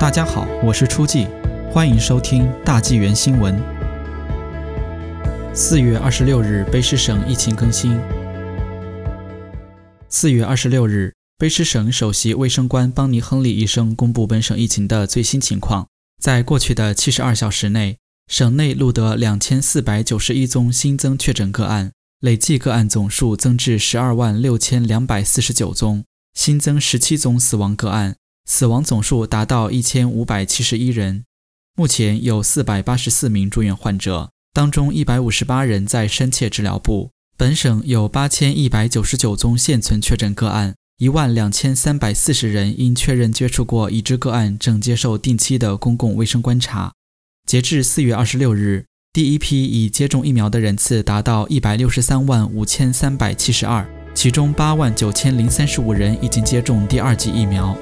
大家好，我是初季，欢迎收听大纪元新闻。四月二十六日，卑诗省疫情更新。四月二十六日，卑诗省首席卫生官邦尼·亨利医生公布本省疫情的最新情况。在过去的七十二小时内，省内录得两千四百九十一宗新增确诊个案，累计个案总数增至十二万六千两百四十九宗，新增十七宗死亡个案。死亡总数达到一千五百七十一人，目前有四百八十四名住院患者，当中一百五十八人在深切治疗部。本省有八千一百九十九宗现存确诊个案，一万两千三百四十人因确认接触过已知个案，正接受定期的公共卫生观察。截至四月二十六日，第一批已接种疫苗的人次达到一百六十三万五千三百七十二，其中八万九千零三十五人已经接种第二剂疫苗。